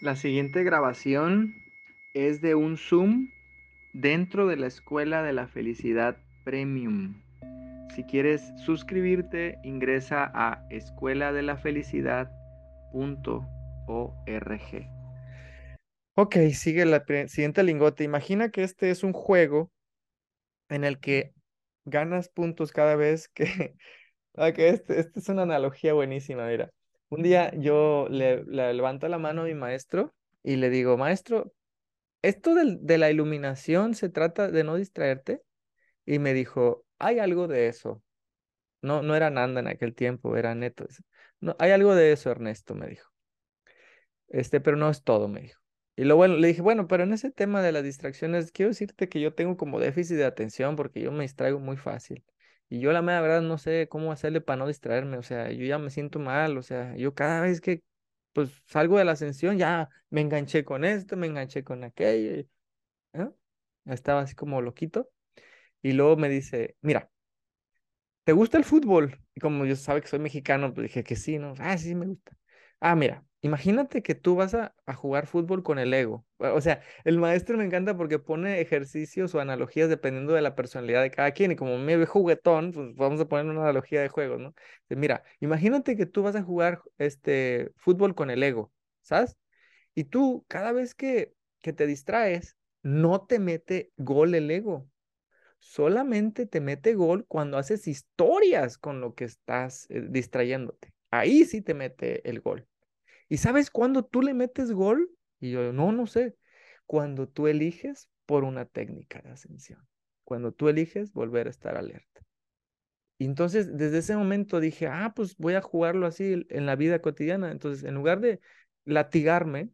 La siguiente grabación es de un Zoom dentro de la Escuela de la Felicidad Premium. Si quieres suscribirte, ingresa a escueladelafelicidad.org. Ok, sigue la siguiente lingote. Imagina que este es un juego en el que ganas puntos cada vez que... Ok, este, esta es una analogía buenísima, mira. Un día yo le, levanto la mano a mi maestro y le digo, maestro, ¿esto de la iluminación se trata de no distraerte? Y me dijo, hay algo de eso. No, no era Nanda en aquel tiempo, era Neto. No, hay algo de eso, Ernesto, me dijo. Este, pero no es todo, me dijo. Y luego bueno, le dije, bueno, pero en ese tema de las distracciones, quiero decirte que yo tengo como déficit de atención porque yo me distraigo muy fácil. Y yo la verdad no sé cómo hacerle para no distraerme, o sea, yo ya me siento mal, o sea, yo cada vez que pues salgo de la ascensión ya me enganché con esto, me enganché con aquello, ¿eh? estaba así como loquito. Y luego me dice, mira, ¿te gusta el fútbol? Y como yo sabe que soy mexicano, pues dije que sí, ¿no? Ah, sí, me gusta. Ah, mira, Imagínate que tú vas a, jugar fútbol con el ego. O sea, el maestro me encanta porque pone ejercicios o analogías dependiendo de la personalidad de cada quien. Y como me ve juguetón, pues vamos a poner una analogía de juego, ¿no? Mira, imagínate que tú vas a jugar este fútbol con el ego, ¿sabes? Y tú, cada vez que, que te distraes, no te mete gol el ego. Solamente te mete gol cuando haces historias con lo que estás eh, distrayéndote. Ahí sí te mete el gol. ¿Y sabes cuándo tú le metes gol? Y yo, no, no sé. Cuando tú eliges por una técnica de ascensión. Cuando tú eliges volver a estar alerta. Y entonces, desde ese momento dije, ah, pues voy a jugarlo así en la vida cotidiana. Entonces, en lugar de latigarme,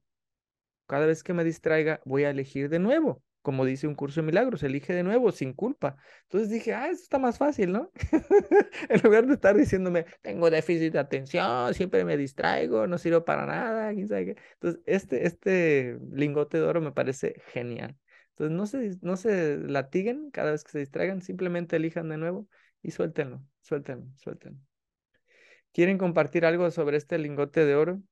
cada vez que me distraiga, voy a elegir de nuevo como dice un curso de milagros, elige de nuevo, sin culpa. Entonces dije, ah, eso está más fácil, ¿no? en lugar de estar diciéndome, tengo déficit de atención, siempre me distraigo, no sirvo para nada, quién sabe qué. Entonces, este, este lingote de oro me parece genial. Entonces, no se, no se latiguen cada vez que se distraigan, simplemente elijan de nuevo y suéltenlo, suéltenlo, suéltenlo. ¿Quieren compartir algo sobre este lingote de oro?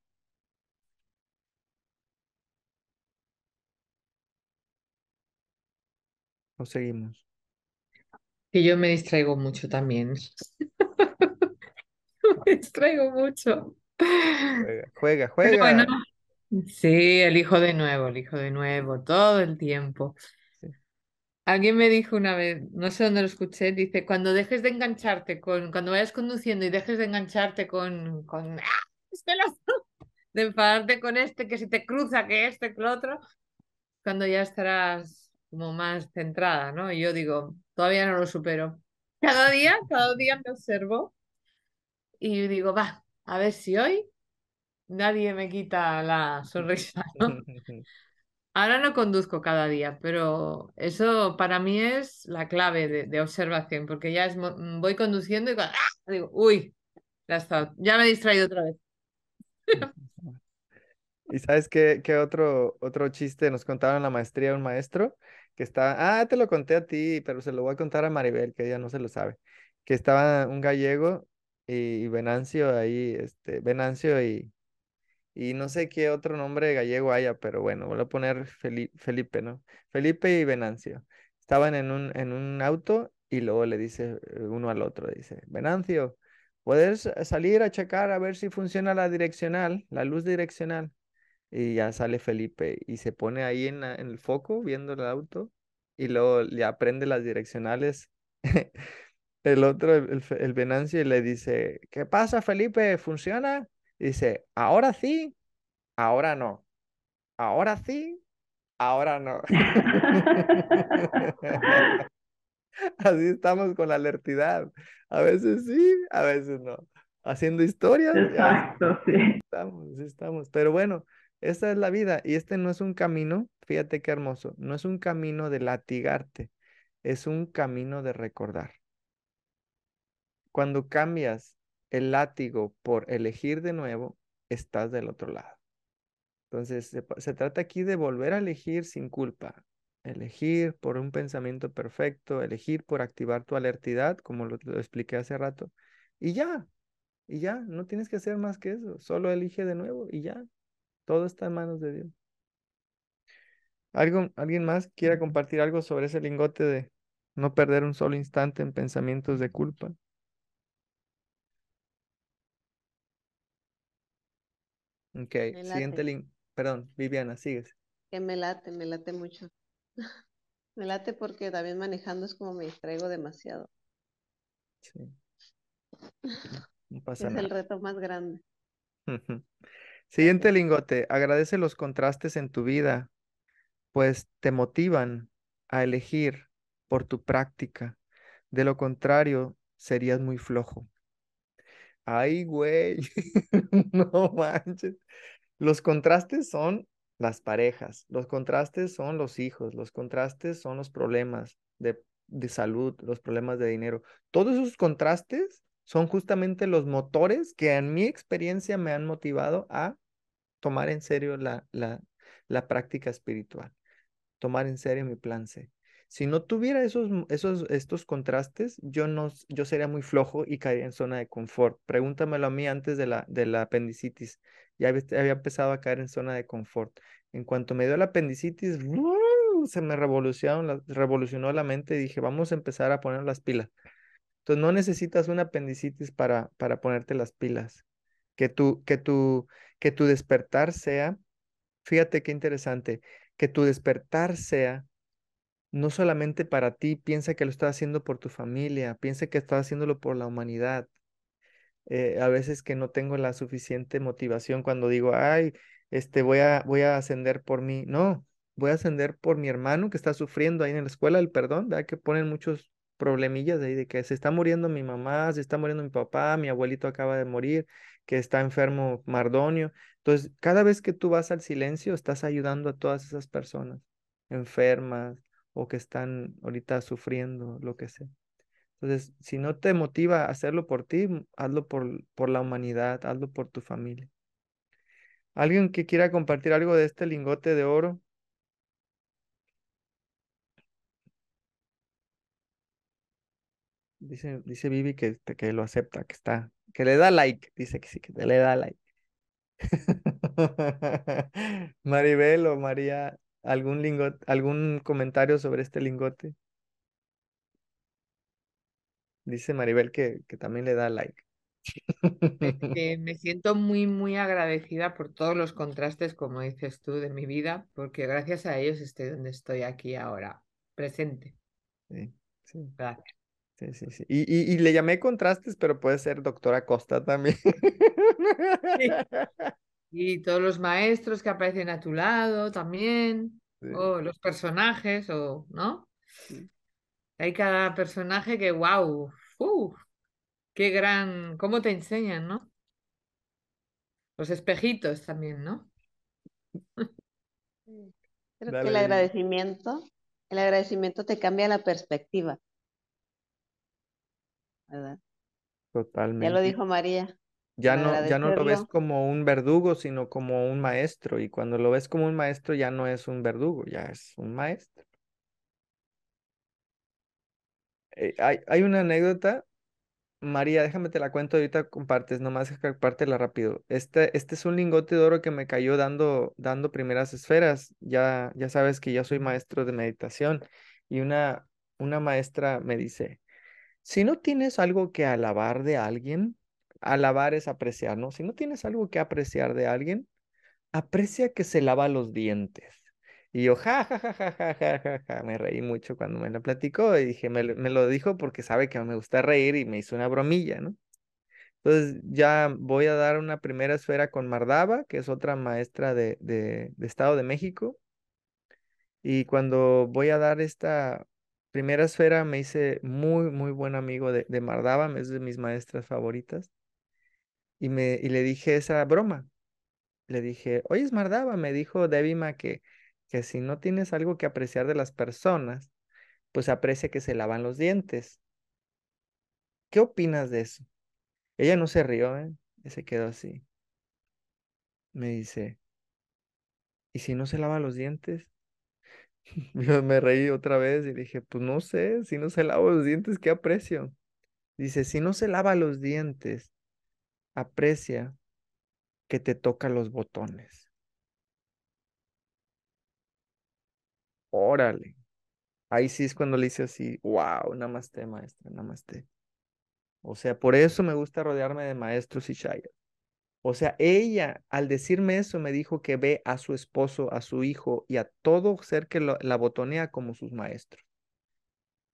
Seguimos? Que yo me distraigo mucho también. me distraigo mucho. Juega, juega, sí, elijo de nuevo, elijo de nuevo, todo el tiempo. Alguien me dijo una vez, no sé dónde lo escuché, dice, cuando dejes de engancharte con, cuando vayas conduciendo y dejes de engancharte con, con ¡ah! este de enfadarte con este, que si te cruza, que este, que lo otro, cuando ya estarás como más centrada, ¿no? Y yo digo, todavía no lo supero. Cada día, cada día me observo y digo, va, a ver si hoy nadie me quita la sonrisa, ¿no? Ahora no conduzco cada día, pero eso para mí es la clave de, observación, porque ya es, voy conduciendo y ¡ah! digo, uy, ya está, ya me he distraído otra vez. ¿Y sabes qué, qué otro, otro chiste nos contaron en la maestría un maestro? Que estaba, ah, te lo conté a ti, pero se lo voy a contar a Maribel, que ella no se lo sabe, que estaba un gallego y, Venancio ahí, este, Venancio y, y no sé qué otro nombre gallego haya, pero bueno, voy a poner Felipe, ¿no? Felipe y Venancio. Estaban en un, en un auto y luego le dice eh, uno al otro, dice, Venancio, ¿puedes salir a checar a ver si funciona la direccional, la luz direccional? Y ya sale Felipe y se pone ahí en, el foco viendo el auto y luego le aprende las direccionales. el otro, el, Venancio, le dice, ¿qué pasa Felipe? ¿Funciona? Y dice, ahora sí, ahora no. Ahora sí, ahora no. Así estamos con la alertidad. A veces sí, a veces no. Haciendo historias. Exacto, sí. Estamos, estamos. Pero bueno, esta es la vida y este no es un camino, fíjate qué hermoso, no es un camino de latigarte, es un camino de recordar. Cuando cambias el látigo por elegir de nuevo, estás del otro lado. Entonces, se, trata aquí de volver a elegir sin culpa, elegir por un pensamiento perfecto, elegir por activar tu alertidad, como lo, lo expliqué hace rato, y ya, y ya, no tienes que hacer más que eso, solo elige de nuevo y ya, Todo está en manos de Dios. ¿Algo, ¿Alguien más quiera compartir algo sobre ese lingote de no perder un solo instante en pensamientos de culpa? Ok, siguiente link. Perdón, Viviana, sigues. Que me late, me late mucho. me late porque también manejando es como me distraigo demasiado. Sí. No pasa es el reto más grande. Siguiente lingote. Agradece los contrastes en tu vida, pues te motivan a elegir por tu práctica. De lo contrario, serías muy flojo. Ay, güey. no manches. Los contrastes son las parejas, los contrastes son los hijos, los contrastes son los problemas de, de salud, los problemas de dinero. Todos esos contrastes son justamente los motores que en mi experiencia me han motivado a tomar en serio la, la, la práctica espiritual, tomar en serio mi plan C. Si no tuviera esos, esos, estos contrastes, yo, no, yo sería muy flojo y caería en zona de confort. Pregúntamelo a mí antes de la, de la apendicitis. Ya había, empezado a caer en zona de confort. En cuanto me dio la apendicitis, se me revolucionó la, revolucionó la mente y dije, vamos a empezar a poner las pilas. Entonces no necesitas una apendicitis para, para ponerte las pilas. Que tu, que, tu, que tu despertar sea, fíjate qué interesante, que tu despertar sea no solamente para ti, piensa que lo estás haciendo por tu familia, piensa que estás haciéndolo por la humanidad. Eh, a veces que no tengo la suficiente motivación cuando digo, ay, este, voy a, voy a ascender por mí. No, voy a ascender por mi hermano que está sufriendo ahí en la escuela del perdón, ¿verdad? Que ponen muchos problemillas ahí de que se está muriendo mi mamá, se está muriendo mi papá, mi abuelito acaba de morir, que está enfermo Mardonio. Entonces, cada vez que tú vas al silencio, estás ayudando a todas esas personas enfermas, o que están ahorita sufriendo, lo que sea. Entonces, si no te motiva a hacerlo por ti, hazlo por, por la humanidad, hazlo por tu familia. ¿Alguien que quiera compartir algo de este lingote de oro? Dice, dice Vivi que, que lo acepta, que está, que le da like, dice que sí, que le da like. Maribel o María, ¿Algún lingote, algún comentario sobre este lingote? Dice Maribel que, que también le da like. me siento muy, muy agradecida por todos los contrastes, como dices tú, de mi vida, porque gracias a ellos estoy donde estoy aquí ahora, presente. Sí, sí. Gracias. Sí, sí, sí. Y, y, le llamé contrastes, pero puede ser doctora Costa también. Y todos los maestros que aparecen a tu lado también, o los personajes, o, ¿no? Hay cada personaje que, wow, qué gran, cómo te enseñan, ¿no? Los espejitos también, ¿no? Creo que el agradecimiento, el agradecimiento te cambia la perspectiva. ¿Verdad? Totalmente. Ya lo dijo María. Ya no, ya no lo ves como un verdugo, sino como un maestro. Y cuando lo ves como un maestro, ya no es un verdugo, ya es un maestro. Eh, hay, hay, una anécdota, María, déjame te la cuento ahorita, compartes, nomás compártela rápido. Este, este es un lingote de oro que me cayó dando, dando primeras esferas. Ya, ya sabes que yo soy maestro de meditación y una, una maestra me dice, si no tienes algo que alabar de alguien, alabar es apreciar, ¿no? Si no tienes algo que apreciar de alguien, aprecia que se lava los dientes. Y yo, ja, ja, ja, ja, ja, ja, ja, ja, me reí mucho cuando me lo platicó y dije, me, lo dijo porque sabe que me gusta reír y me hizo una bromilla, ¿no? Entonces ya voy a dar una primera esfera con Mardaba, que es otra maestra de, de, Estado de México. Y cuando voy a dar esta primera esfera, me hice muy, muy buen amigo de, de Mardaba, es de mis maestras favoritas y, me, y le dije esa broma. Le dije, oye, Mardaba, me dijo Debima que, que si no tienes algo que apreciar de las personas, pues aprecia que se lavan los dientes. ¿Qué opinas de eso? Ella no se rió, ¿eh? Y se quedó así. Me dice, ¿y si no se lava los dientes? Yo me reí otra vez y dije, pues no sé, si no se lava los dientes, ¿qué aprecio? Dice, si no se lava los dientes, aprecia que te toca los botones. Órale. Ahí sí es cuando le hice así, wow, namaste maestra, namaste. O sea, por eso me gusta rodearme de maestros y shayas. O sea, ella al decirme eso me dijo que ve a su esposo, a su hijo y a todo ser que la botonea como sus maestros.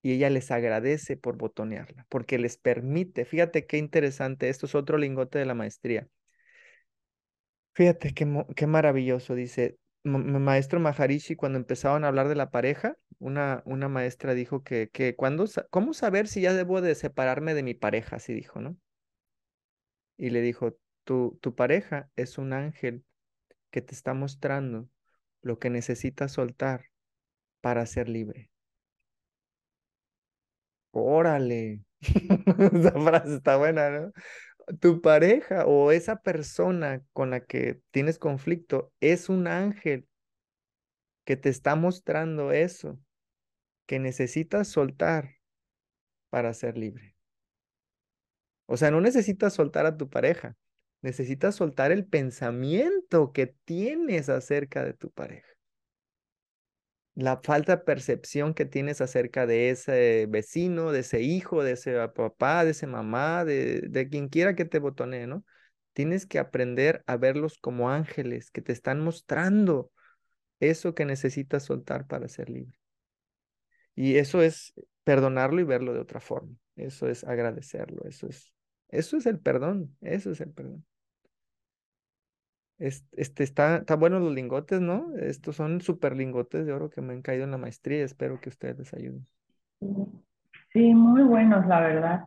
Y ella les agradece por botonearla, porque les permite, fíjate qué interesante, esto es otro lingote de la maestría. Fíjate qué, qué maravilloso, dice, maestro Maharishi, cuando empezaban a hablar de la pareja, una, una maestra dijo que, que cuando, ¿cómo saber si ya debo de separarme de mi pareja? Así dijo, ¿no? Y le dijo, tu, pareja es un ángel que te está mostrando lo que necesitas soltar para ser libre. Órale, esa frase está buena, ¿no? Tu pareja o esa persona con la que tienes conflicto es un ángel que te está mostrando eso, que necesitas soltar para ser libre. O sea, no necesitas soltar a tu pareja, necesitas soltar el pensamiento que tienes acerca de tu pareja la falta de percepción que tienes acerca de ese vecino, de ese hijo, de ese papá, de ese mamá, de, de quien quiera que te botone, ¿no? Tienes que aprender a verlos como ángeles que te están mostrando eso que necesitas soltar para ser libre. Y eso es perdonarlo y verlo de otra forma. Eso es agradecerlo. Eso es, eso es el perdón. Eso es el perdón. Este, está, está bueno los lingotes, ¿no? Estos son super lingotes de oro que me han caído en la maestría. Espero que ustedes les ayuden. Sí, muy buenos, la verdad.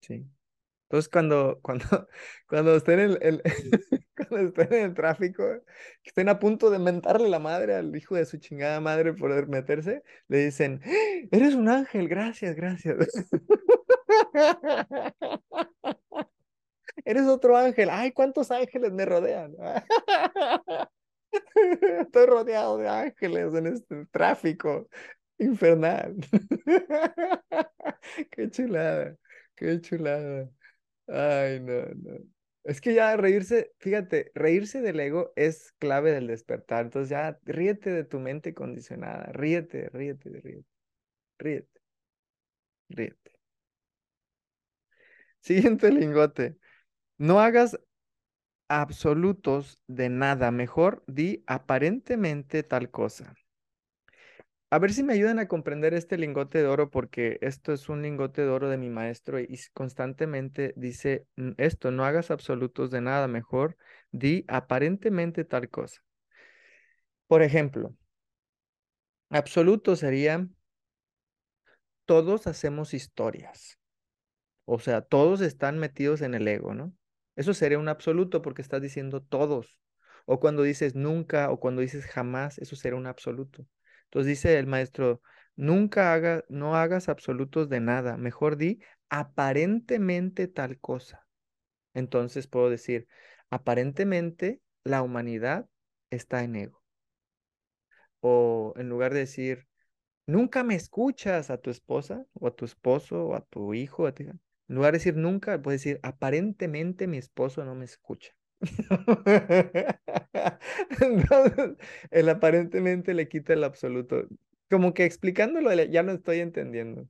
Sí. Entonces, cuando, cuando, cuando estén en el, cuando estén en el tráfico, que estén a punto de mentarle la madre al hijo de su chingada madre por meterse, le dicen, ¡Ah! eres un ángel, gracias, gracias. Eres otro ángel. Ay, ¿cuántos ángeles me rodean? Estoy rodeado de ángeles en este tráfico infernal. Qué chulada, qué chulada. Ay, no, no. Es que ya reírse, fíjate, reírse del ego es clave del despertar. Entonces ya ríete de tu mente condicionada. Ríete, ríete, ríete. Ríete. Ríete. Siguiente lingote. No hagas absolutos de nada, mejor di aparentemente tal cosa. A ver si me ayudan a comprender este lingote de oro porque esto es un lingote de oro de mi maestro y constantemente dice esto, no hagas absolutos de nada, mejor di aparentemente tal cosa. Por ejemplo, absoluto sería todos hacemos historias. O sea, todos están metidos en el ego, ¿no? Eso sería un absoluto porque estás diciendo todos. O cuando dices nunca o cuando dices jamás, eso sería un absoluto. Entonces dice el maestro, nunca hagas, no hagas absolutos de nada, mejor di aparentemente tal cosa. Entonces puedo decir, aparentemente la humanidad está en ego. O en lugar de decir, nunca me escuchas a tu esposa o a tu esposo o a tu hijo, a tu hija. En lugar de decir nunca, puedes decir, aparentemente mi esposo no me escucha. Entonces, el aparentemente le quita el absoluto. Como que explicándolo ya no estoy entendiendo.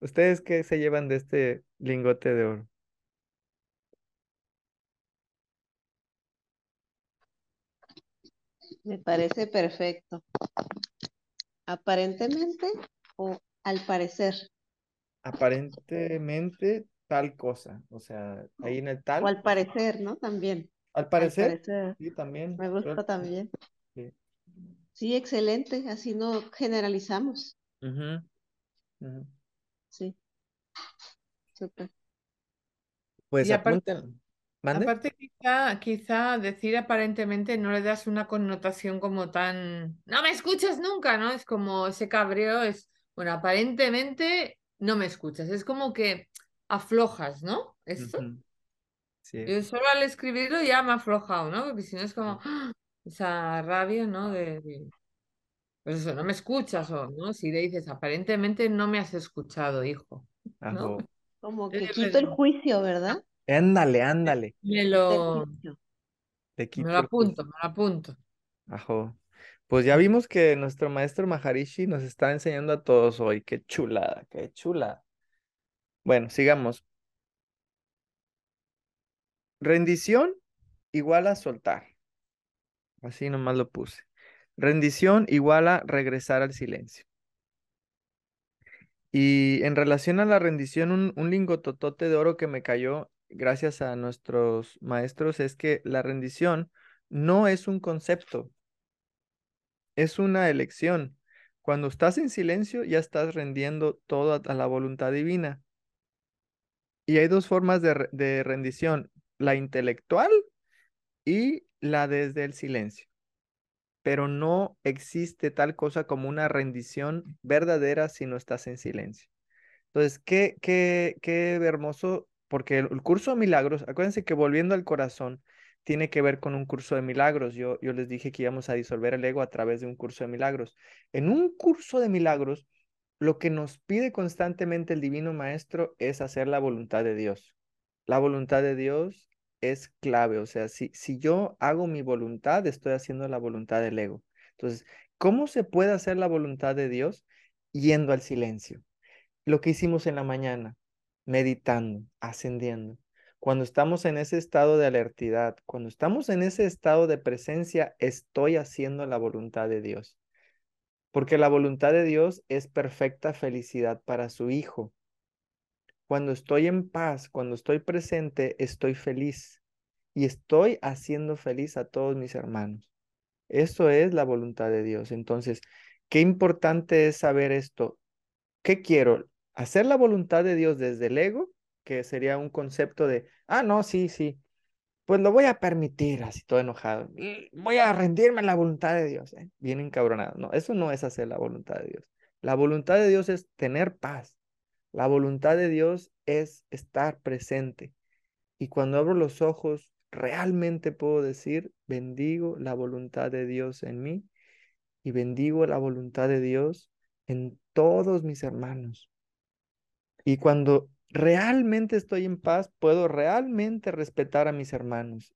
¿Ustedes qué se llevan de este lingote de oro? Me parece perfecto. Aparentemente o al parecer aparentemente tal cosa, o sea, ahí en el tal. O al parecer, ¿no? También. Al parecer, sí, también. Me gusta también. Sí. excelente, así no generalizamos. Sí. Súper. Pues aparte, aparte quizá, quizá decir aparentemente no le das una connotación como tan, no me escuchas nunca, ¿no? Es como ese cabreo, es, bueno, aparentemente no me escuchas. Es como que aflojas, ¿no? Esto. Yo solo al escribirlo ya me ha aflojado, ¿no? Porque si no es como ¡ah! esa rabia, ¿no? De, Pues eso, no me escuchas, o, ¿no? Si le dices, aparentemente no me has escuchado, hijo. ¿no? Como que quito el juicio, ¿verdad? Ándale, ándale. Me lo, me lo apunto, me lo apunto. Ajo. Pues ya vimos que nuestro maestro Maharishi nos está enseñando a todos hoy. Qué chulada, qué chula. Bueno, sigamos. Rendición igual a soltar. Así nomás lo puse. Rendición igual a regresar al silencio. Y en relación a la rendición, un, un lingototote de oro que me cayó gracias a nuestros maestros es que la rendición no es un concepto, es una elección. Cuando estás en silencio, ya estás rendiendo todo a, la voluntad divina. Y hay dos formas de, de rendición, la intelectual y la desde el silencio. Pero no existe tal cosa como una rendición verdadera si no estás en silencio. Entonces, qué, qué, qué hermoso, porque el curso de milagros, acuérdense que volviendo al corazón, tiene que ver con un curso de milagros. Yo, yo les dije que íbamos a disolver el ego a través de un curso de milagros. En un curso de milagros, lo que nos pide constantemente el Divino Maestro es hacer la voluntad de Dios. La voluntad de Dios es clave, o sea, si, si yo hago mi voluntad, estoy haciendo la voluntad del ego. Entonces, ¿cómo se puede hacer la voluntad de Dios? Yendo al silencio. Lo que hicimos en la mañana, meditando, ascendiendo. Cuando estamos en ese estado de alertidad, cuando estamos en ese estado de presencia, estoy haciendo la voluntad de Dios. Porque la voluntad de Dios es perfecta felicidad para su Hijo. Cuando estoy en paz, cuando estoy presente, estoy feliz y estoy haciendo feliz a todos mis hermanos. Eso es la voluntad de Dios. Entonces, qué importante es saber esto. ¿Qué quiero? ¿Hacer la voluntad de Dios desde el ego? Que sería un concepto de, ah, no, sí, sí, pues lo voy a permitir, así todo enojado. Voy a rendirme a la voluntad de Dios, ¿eh? bien encabronado. No, eso no es hacer la voluntad de Dios. La voluntad de Dios es tener paz, la voluntad de Dios es estar presente. Y cuando abro los ojos, realmente puedo decir, bendigo la voluntad de Dios en mí y bendigo la voluntad de Dios en todos mis hermanos. Y cuando realmente estoy en paz, puedo realmente respetar a mis hermanos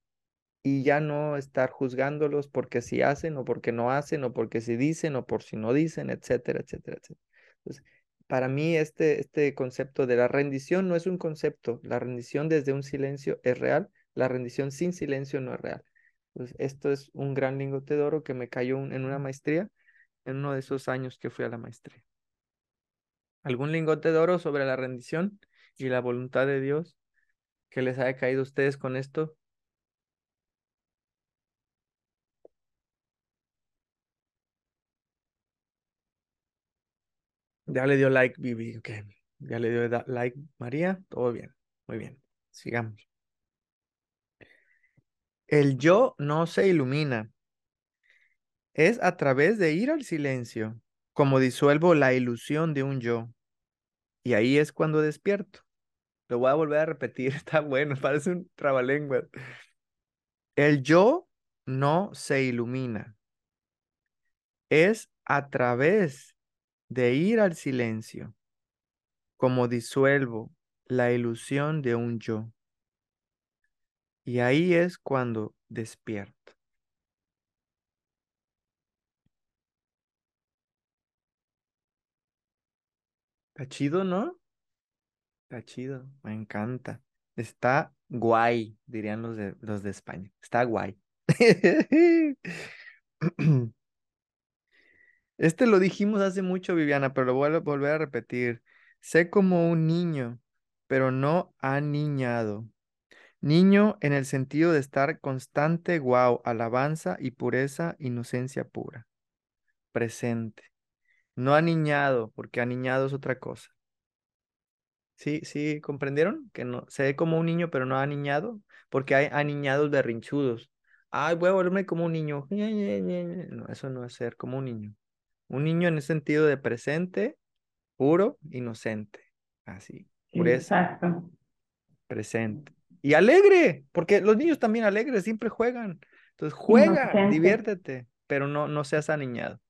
y ya no estar juzgándolos porque si hacen o porque no hacen o porque si dicen o por si no dicen, etcétera, etcétera, etcétera. Para mí este, este concepto de la rendición no es un concepto. La rendición desde un silencio es real. La rendición sin silencio no es real. Esto es un gran lingote de oro que me cayó en una maestría en uno de esos años que fui a la maestría. ¿Algún lingote de oro sobre la rendición y la voluntad de Dios que les haya caído a ustedes con esto? Ya le dio like Vivi, ok. Ya le dio like María, todo bien, muy bien. Sigamos. El yo no se ilumina. Es a través de ir al silencio, como disuelvo la ilusión de un yo. Y ahí es cuando despierto. Lo voy a volver a repetir, está bueno, parece un trabalengua. El yo no se ilumina. Es a través de ir al silencio, como disuelvo la ilusión de un yo. Y ahí es cuando despierto. Está chido, ¿no? Está chido, me encanta. Está guay, dirían los de, los de España. Está guay. Este lo dijimos hace mucho, Viviana, pero lo voy a volver a repetir. Sé como un niño, pero no aniñado. Niño en el sentido de estar constante, guau, alabanza y pureza, inocencia pura. Presente. No aniñado, porque aniñado es otra cosa. ¿Sí, sí, comprendieron? Que no, se ve como un niño, pero no aniñado, porque hay aniñados berrinchudos. Ay, voy a volverme como un niño. No, eso no es ser como un niño. Un niño en el sentido de presente, puro, inocente. Así. Pureza. Exacto. Presente. Y alegre, porque los niños también alegres siempre juegan. Entonces juega, Inocente. diviértete, pero no, no seas aniñado.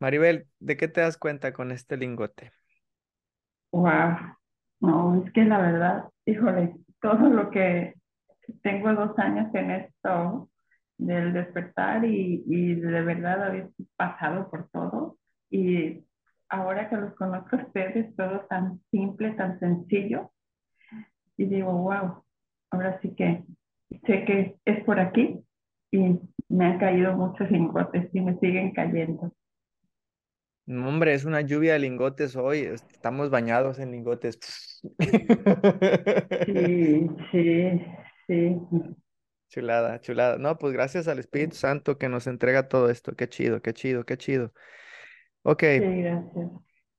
Maribel, ¿de qué te das cuenta con este lingote? Wow. No, es que la verdad, híjole, todo lo que tengo dos años en esto del despertar y, y de verdad haber pasado por todo. Y ahora que los conozco a ustedes, todo tan simple, tan sencillo. Y digo, wow, ahora sí que sé que es por aquí y me han caído muchos lingotes y me siguen cayendo. No, hombre, es una lluvia de lingotes hoy. Estamos bañados en lingotes. Sí, sí, sí. Chulada, chulada. No, pues gracias al Espíritu Santo que nos entrega todo esto. Qué chido, qué chido, qué chido. Ok, Sí, gracias.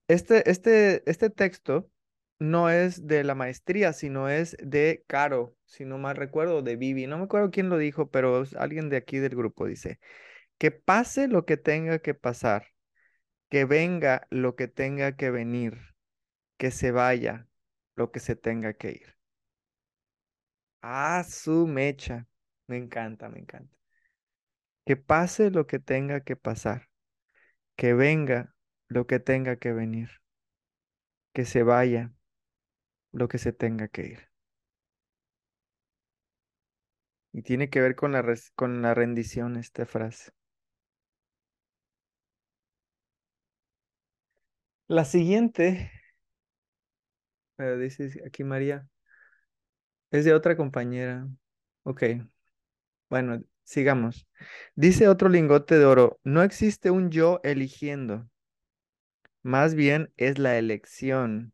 este, este, este texto no es de la maestría, sino es de Caro, si no mal recuerdo, de Vivi. No me acuerdo quién lo dijo, pero alguien de aquí del grupo dice, que pase lo que tenga que pasar, que venga lo que tenga que venir, que se vaya lo que se tenga que ir. Ah, su mecha. Me encanta, me encanta. Que pase lo que tenga que pasar, que venga lo que tenga que venir, que se vaya lo que se tenga que ir. Y tiene que ver con la, con la rendición esta frase. La siguiente, pero dice aquí María, es de otra compañera. Ok, bueno, sigamos. Dice otro lingote de oro, no existe un yo eligiendo, más bien es la elección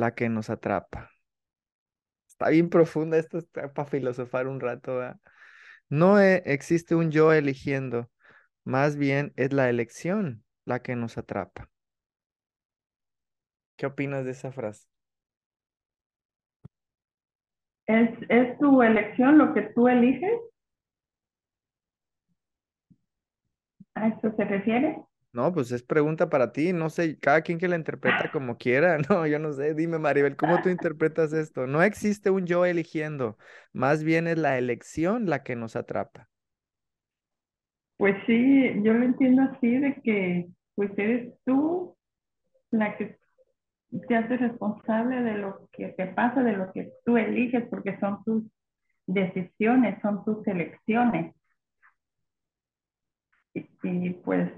la que nos atrapa. Está bien profunda, esto está para filosofar un rato. No e- existe un yo eligiendo, más bien es la elección la que nos atrapa. ¿Qué opinas de esa frase? ¿Es, es tu elección lo que tú eliges? ¿A eso se refiere? No, pues es pregunta para ti, no sé, cada quien que la interpreta como quiera, no, yo no sé, dime Maribel, ¿cómo tú interpretas esto? No existe un yo eligiendo, más bien es la elección la que nos atrapa. Pues sí, yo lo entiendo así de que pues eres tú la que te haces responsable de lo que te pasa, de lo que tú eliges, porque son tus decisiones, son tus elecciones. Y, y, pues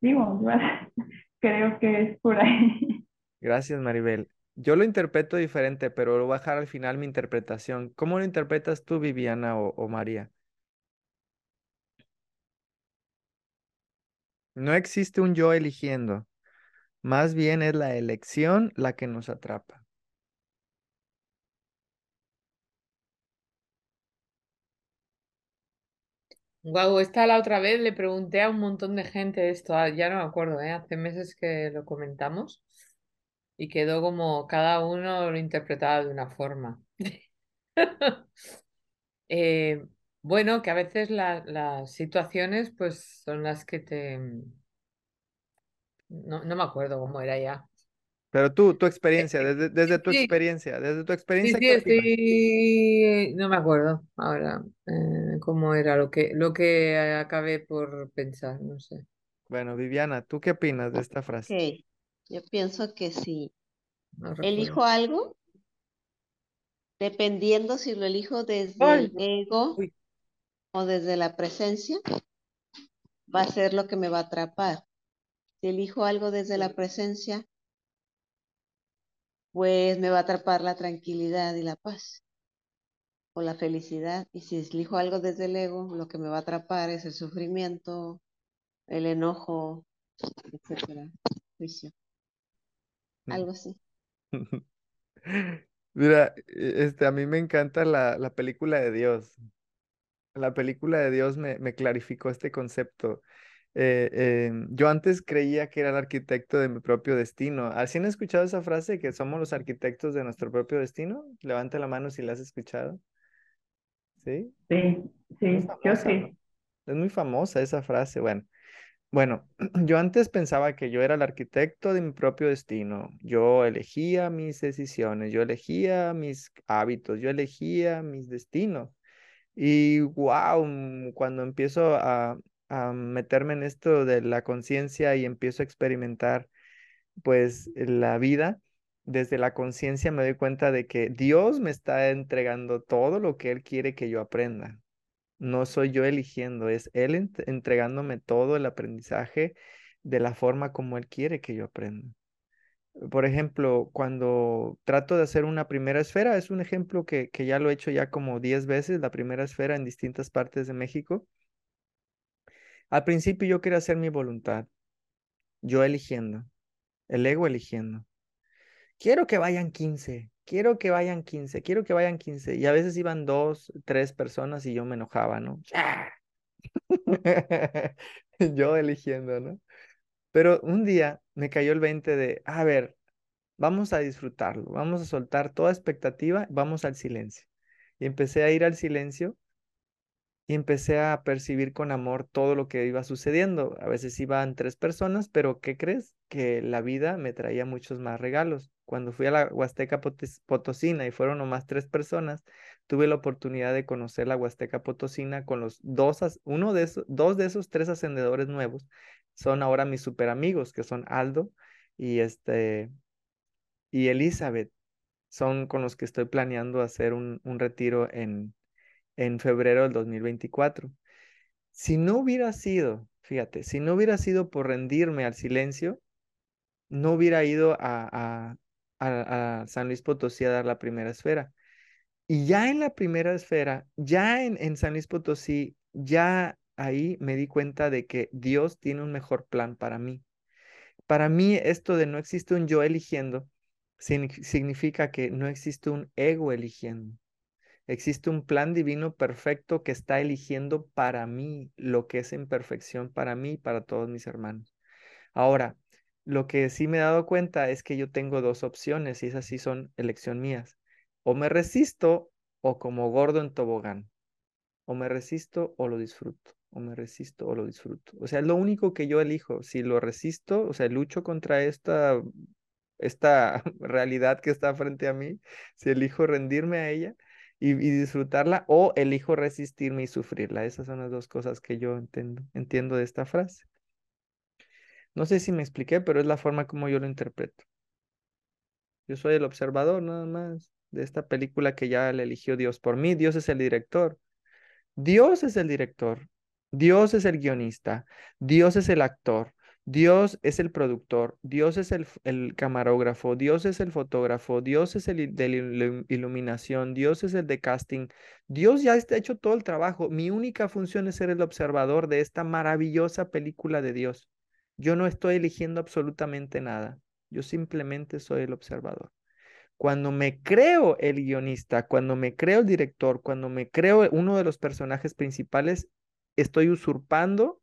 digo, creo que es por ahí. Gracias, Maribel. Yo lo interpreto diferente, pero lo voy a dejar al final mi interpretación. ¿Cómo lo interpretas tú, Viviana o María? No existe un yo eligiendo, más bien es la elección la que nos atrapa. Guau, esta la otra vez le pregunté a un montón de gente esto, ah, ya no me acuerdo, ¿eh? Hace meses que lo comentamos y quedó como cada uno lo interpretaba de una forma. Eh, bueno, que a veces la- las situaciones pues son las que te... No, no me acuerdo cómo era ya. Pero tú, tu experiencia, desde, desde tu Sí, experiencia, desde tu sí, experiencia, sí. No me acuerdo ahora eh, cómo era lo que, lo que acabé por pensar, no sé. Bueno, Viviana, ¿tú qué opinas de esta frase? Yo pienso que si No elijo algo, dependiendo si lo elijo desde Ay, el ego uy. o desde la presencia, va a ser lo que me va a atrapar. Si elijo algo desde la presencia, pues me va a atrapar la tranquilidad y la paz o la felicidad. Y si elijo algo desde el ego, lo que me va a atrapar es el sufrimiento, el enojo, etcétera, juicio, algo así. Mira, e- este, a mí me encanta la, la película de Dios. La película de Dios me, me clarificó este concepto. Eh, eh, yo antes creía que era el arquitecto de mi propio destino. ¿Así han escuchado esa frase que somos los arquitectos de nuestro propio destino? Levanta la mano si la has escuchado. ¿Sí? Sí, sí, yo sí. Es muy famosa esa frase. Bueno, bueno, yo antes pensaba que yo era el arquitecto de mi propio destino. Yo elegía mis decisiones, yo elegía mis hábitos, yo elegía mis destinos. Y wow, cuando empiezo a, a meterme en esto de la conciencia y empiezo a experimentar pues la vida, desde la conciencia me doy cuenta de que Dios me está entregando todo lo que Él quiere que yo aprenda. No soy yo eligiendo, es Él entregándome todo el aprendizaje de la forma como Él quiere que yo aprenda. Por ejemplo, cuando trato de hacer una primera esfera, es un ejemplo que, que ya lo he hecho ya como 10 veces, la primera esfera en distintas partes de México. Al principio yo quería hacer mi voluntad, yo eligiendo, el ego eligiendo. Quiero que vayan 15, quiero que vayan 15, quiero que vayan 15. Y a veces iban dos, tres personas y yo me enojaba, ¿no? yo eligiendo, ¿no? Pero un día me cayó el 20 de, a ver, vamos a disfrutarlo, vamos a soltar toda expectativa, vamos al silencio. Y empecé a ir al silencio y empecé a percibir con amor todo lo que iba sucediendo. A veces iban tres personas, pero ¿qué crees? Que la vida me traía muchos más regalos. Cuando fui a la Huasteca Potosina y fueron nomás tres personas, tuve la oportunidad de conocer la Huasteca Potosina con los dos, uno de esos, dos de esos tres ascendedores nuevos son ahora mis super amigos, que son Aldo y este y Elizabeth. Son con los que estoy planeando hacer un, un retiro en, en febrero del 2024. Si no hubiera sido, fíjate, si no hubiera sido por rendirme al silencio, no hubiera ido a, a, a, San Luis Potosí a dar la primera esfera. Y ya en la primera esfera, ya en, en San Luis Potosí, ya ahí me di cuenta de que Dios tiene un mejor plan para mí. Para mí esto de no existe un yo eligiendo significa que no existe un ego eligiendo. Existe un plan divino perfecto que está eligiendo para mí lo que es en perfección para mí y para todos mis hermanos. Ahora, lo que sí me he dado cuenta es que yo tengo dos opciones y esas sí son elección mías. O me resisto o como gordo en tobogán. O me resisto o lo disfruto o me resisto o lo disfruto. O sea, lo único que yo elijo. Si lo resisto, o sea, lucho contra esta, esta realidad que está frente a mí, si elijo rendirme a ella y, disfrutarla o elijo resistirme y sufrirla. Esas son las dos cosas que yo entiendo, entiendo de esta frase. No sé si me expliqué, pero es la forma como yo lo interpreto. Yo soy el observador nada más de esta película que ya le eligió Dios por mí. Dios es el director. Dios es el director. Dios es el guionista, Dios es el actor, Dios es el productor, Dios es el, camarógrafo, Dios es el fotógrafo, Dios es el de la iluminación, Dios es el de casting. Dios ya está hecho todo el trabajo. Mi única función es ser el observador de esta maravillosa película de Dios. Yo no estoy eligiendo absolutamente nada. Yo simplemente soy el observador. Cuando me creo el guionista, cuando me creo el director, cuando me creo uno de los personajes principales, estoy usurpando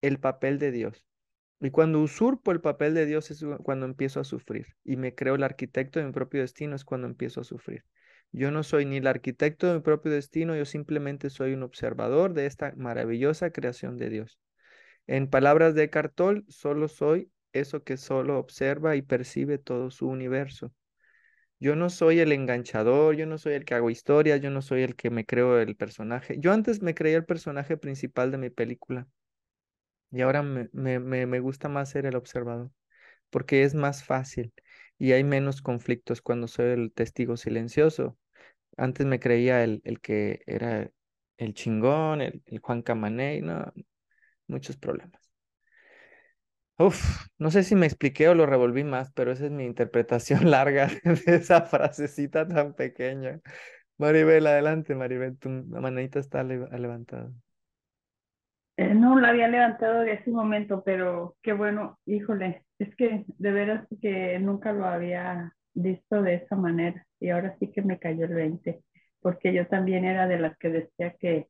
el papel de Dios. Y cuando usurpo el papel de Dios es cuando empiezo a sufrir. Y me creo el arquitecto de mi propio destino es cuando empiezo a sufrir. Yo no soy ni el arquitecto de mi propio destino, yo simplemente soy un observador de esta maravillosa creación de Dios. En palabras de Cartol, solo soy eso que solo observa y percibe todo su universo. Yo no soy el enganchador, yo no soy el que hago historias, yo no soy el que me creo el personaje. Yo antes me creía el personaje principal de mi película y ahora me, me, gusta más ser el observador porque es más fácil y hay menos conflictos cuando soy el testigo silencioso. Antes me creía el, el que era el chingón, el, el Juan Camaney, no, muchos problemas. Uf, no sé si me expliqué o lo revolví más, pero esa es mi interpretación larga de esa frasecita tan pequeña. Maribel, adelante, Maribel, tu manita está levantada. Eh, no la había levantado de ese momento, pero qué bueno, híjole, es que de veras que nunca lo había visto de esa manera y ahora sí que me cayó el 20, porque yo también era de las que decía que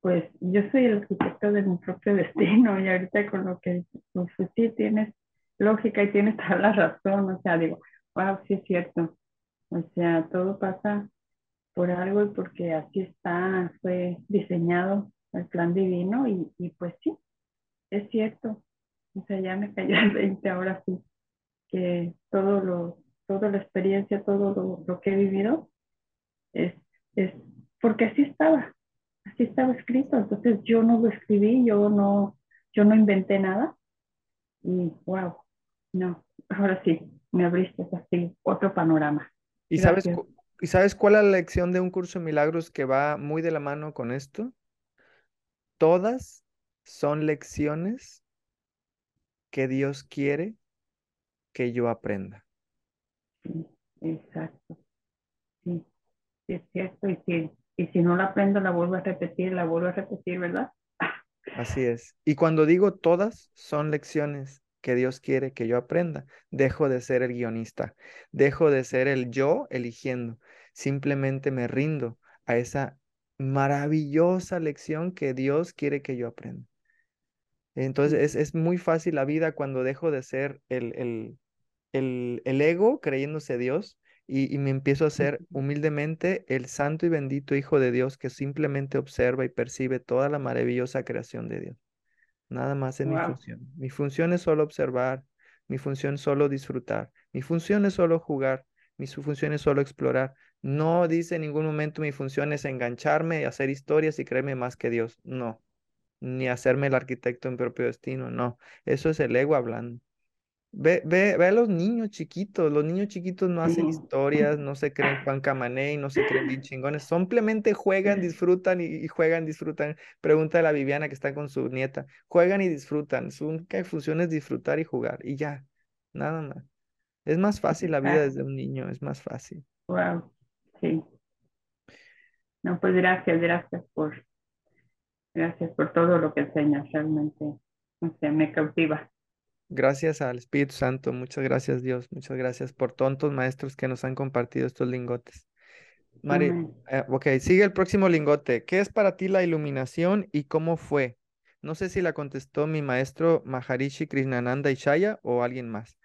pues yo soy el arquitecto de mi propio destino y ahorita con lo que pues, sí tienes lógica y tienes toda la razón, o sea, digo, wow, sí es cierto, o sea, todo pasa por algo y porque así está, fue diseñado el plan divino y, y pues sí, es cierto, o sea, ya me cayó el 20 ahora sí, que todo lo, toda la experiencia, todo lo, lo que he vivido es, es porque así estaba, así estaba escrito, entonces yo no lo escribí, yo no, yo no inventé nada y wow, no, ahora sí, me abriste así otro panorama. ¿Y sabes, ¿Y sabes cuál es la lección de un curso de milagros que va muy de la mano con esto? Todas son lecciones que Dios quiere que yo aprenda. Sí, exacto. Sí, es cierto. Y si, y si no la aprendo, la vuelvo a repetir, la vuelvo a repetir, ¿verdad? Así es. Y cuando digo todas, son lecciones que Dios quiere que yo aprenda. Dejo de ser el guionista, dejo de ser el yo eligiendo. Simplemente me rindo a esa maravillosa lección que Dios quiere que yo aprenda. Entonces es, muy fácil la vida cuando dejo de ser el, el, el, el ego creyéndose Dios y, y, me empiezo a ser humildemente el santo y bendito Hijo de Dios que simplemente observa y percibe toda la maravillosa creación de Dios. Nada más es mi función. Mi función es solo observar, mi función es solo disfrutar, mi función es solo jugar, mi función es solo explorar. No dice en ningún momento mi función es engancharme y hacer historias y creerme más que Dios. No ni hacerme el arquitecto en propio destino, no, eso es el ego hablando. Ve, ve, ve a los niños chiquitos, los niños chiquitos no hacen historias, no se creen Juan Camaney, no se creen bien chingones, simplemente juegan, disfrutan y, juegan, disfrutan. Pregunta a la Viviana que está con su nieta, juegan y disfrutan, su única función es disfrutar y jugar y ya, nada más. Es más fácil la vida desde un niño, es más fácil. Wow, sí. No, pues gracias, gracias por Gracias por todo lo que enseñas, realmente me cautiva. Gracias al Espíritu Santo, muchas gracias Dios, muchas gracias por tontos maestros que nos han compartido estos lingotes. Mari, eh, ok, sigue el próximo lingote. ¿Qué es para ti la iluminación y cómo fue? No sé si la contestó mi maestro Maharishi Krishnananda Ishaya o alguien más.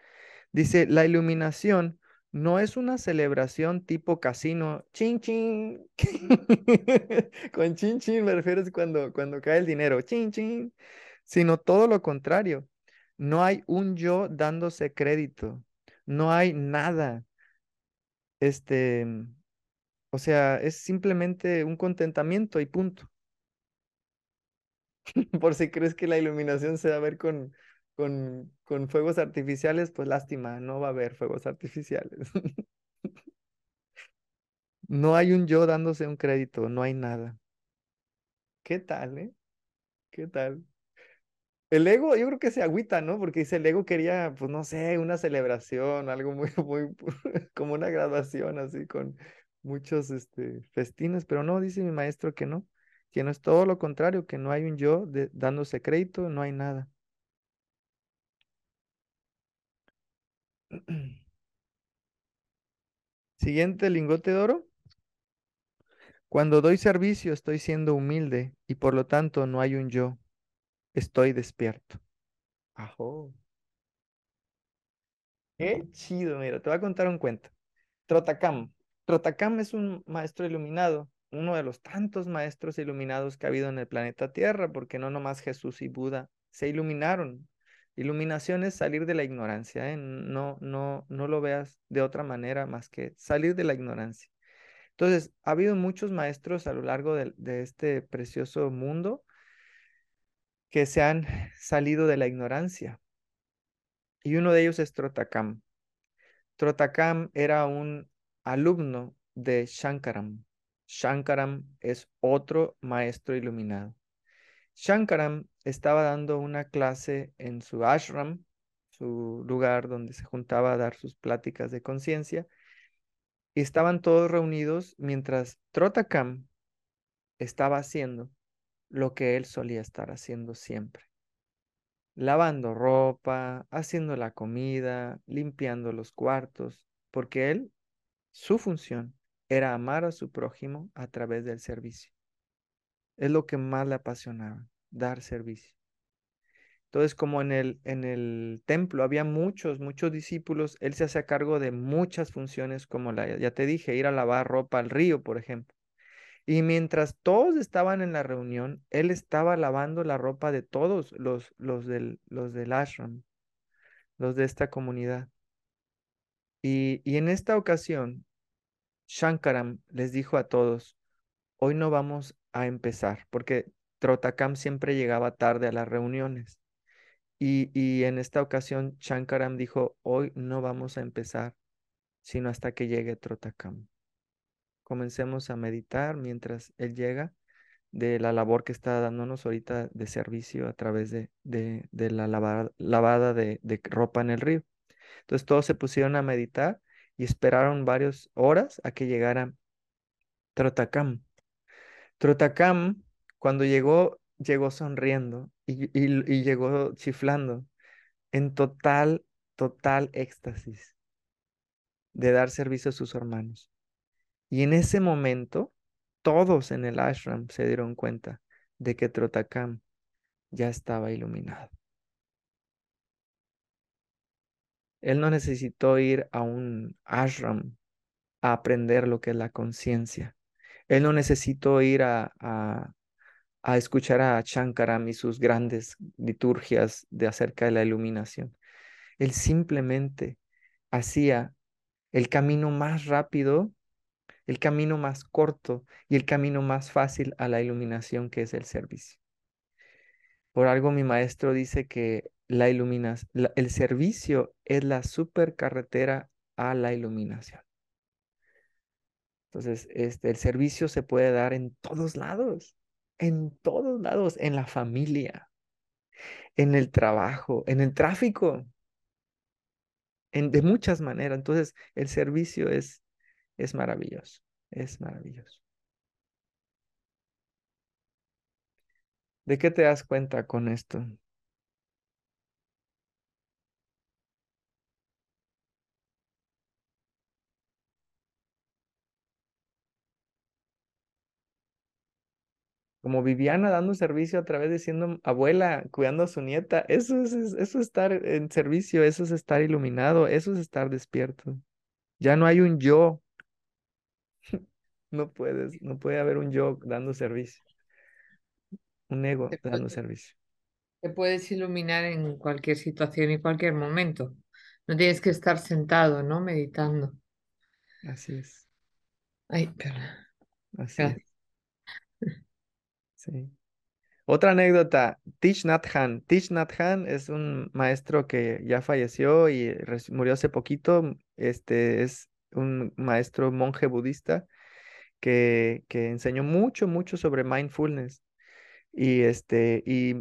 Dice, la iluminación no es una celebración tipo casino, chin chin. Con chin chin me refiero a cuando, cuando cae el dinero, chin chin, sino todo lo contrario. No hay un yo dándose crédito, no hay nada. Este, o sea, es simplemente un contentamiento y punto. Por si crees que la iluminación se va a ver con, con, con fuegos artificiales, pues lástima, no va a haber fuegos artificiales. no hay un yo dándose un crédito, no hay nada. ¿Qué tal, eh? ¿Qué tal? El ego, yo creo que se agüita, ¿no? Porque dice, el ego quería, pues no sé, una celebración, algo muy, muy, como una graduación así, con muchos este, festines, pero no, dice mi maestro que no, que no es todo lo contrario, que no hay un yo dándose crédito, no hay nada. Siguiente lingote de oro. Cuando doy servicio estoy siendo humilde y por lo tanto no hay un yo. Estoy despierto. Ajo. Qué chido, mira, te voy a contar un cuento. Trotacam. Trotacam es un maestro iluminado, uno de los tantos maestros iluminados que ha habido en el planeta Tierra, porque no nomás Jesús y Buda se iluminaron, Iluminación es salir de la ignorancia, ¿eh? no, no, no lo veas de otra manera más que salir de la ignorancia. Entonces, ha habido muchos maestros a lo largo de, este precioso mundo que se han salido de la ignorancia. Y uno de ellos es Trotacam. Trotacam era un alumno de Shankaram. Shankaram es otro maestro iluminado. Shankaram estaba dando una clase en su ashram, su lugar donde se juntaba a dar sus pláticas de conciencia, y estaban todos reunidos mientras Trotakam estaba haciendo lo que él solía estar haciendo siempre. Lavando ropa, haciendo la comida, limpiando los cuartos, porque él, su función era amar a su prójimo a través del servicio. Es lo que más le apasionaba, dar servicio. Entonces, como en el, en el templo había muchos, muchos discípulos, él se hacía cargo de muchas funciones, como la, ya te dije, ir a lavar ropa al río, por ejemplo. Y mientras todos estaban en la reunión, él estaba lavando la ropa de todos los, los, del, los del ashram, los de esta comunidad. Y, y en esta ocasión, Shankaram les dijo a todos, hoy no vamos a empezar, porque Trotacam siempre llegaba tarde a las reuniones. Y, y en esta ocasión Shankaram dijo, hoy no vamos a empezar, sino hasta que llegue Trotakam. Comencemos a meditar mientras él llega de la labor que está dándonos ahorita de servicio a través de, de, de la lavada, lavada de, de ropa en el río. Entonces todos se pusieron a meditar y esperaron varias horas a que llegara Trotacam. Trotacam, cuando llegó, llegó sonriendo y, llegó chiflando en total, total éxtasis de dar servicio a sus hermanos. Y en ese momento, todos en el ashram se dieron cuenta de que Trotacam ya estaba iluminado. Él no necesitó ir a un ashram a aprender lo que es la conciencia. Él no necesitó ir a, a escuchar a Shankaram y sus grandes liturgias de acerca de la iluminación. Él simplemente hacía el camino más rápido, el camino más corto y el camino más fácil a la iluminación que es el servicio. Por algo mi maestro dice que la iluminación, el servicio es la supercarretera a la iluminación. Entonces, este, el servicio se puede dar en todos lados, en todos lados, en la familia, en el trabajo, en el tráfico, en, de muchas maneras. Entonces, el servicio es, es maravilloso, es maravilloso. ¿De qué te das cuenta con esto? Como Viviana dando servicio a través de siendo abuela, cuidando a su nieta, eso es, es- eso es estar en servicio, eso es estar iluminado, eso es estar despierto. Ya no hay un yo, no puedes, no puede haber un yo dando servicio, un ego Te dando servicio. te puedes iluminar en cualquier situación y cualquier momento. No tienes que estar sentado, ¿no? Meditando. Así es, Ay, perdón. así Gracias. es, Otra anécdota, Thich Nhat Hanh. Thich Nhat Hanh es un maestro que ya falleció y murió hace poquito. Este es un maestro monje budista que, que enseñó mucho, mucho sobre mindfulness. Y, este, y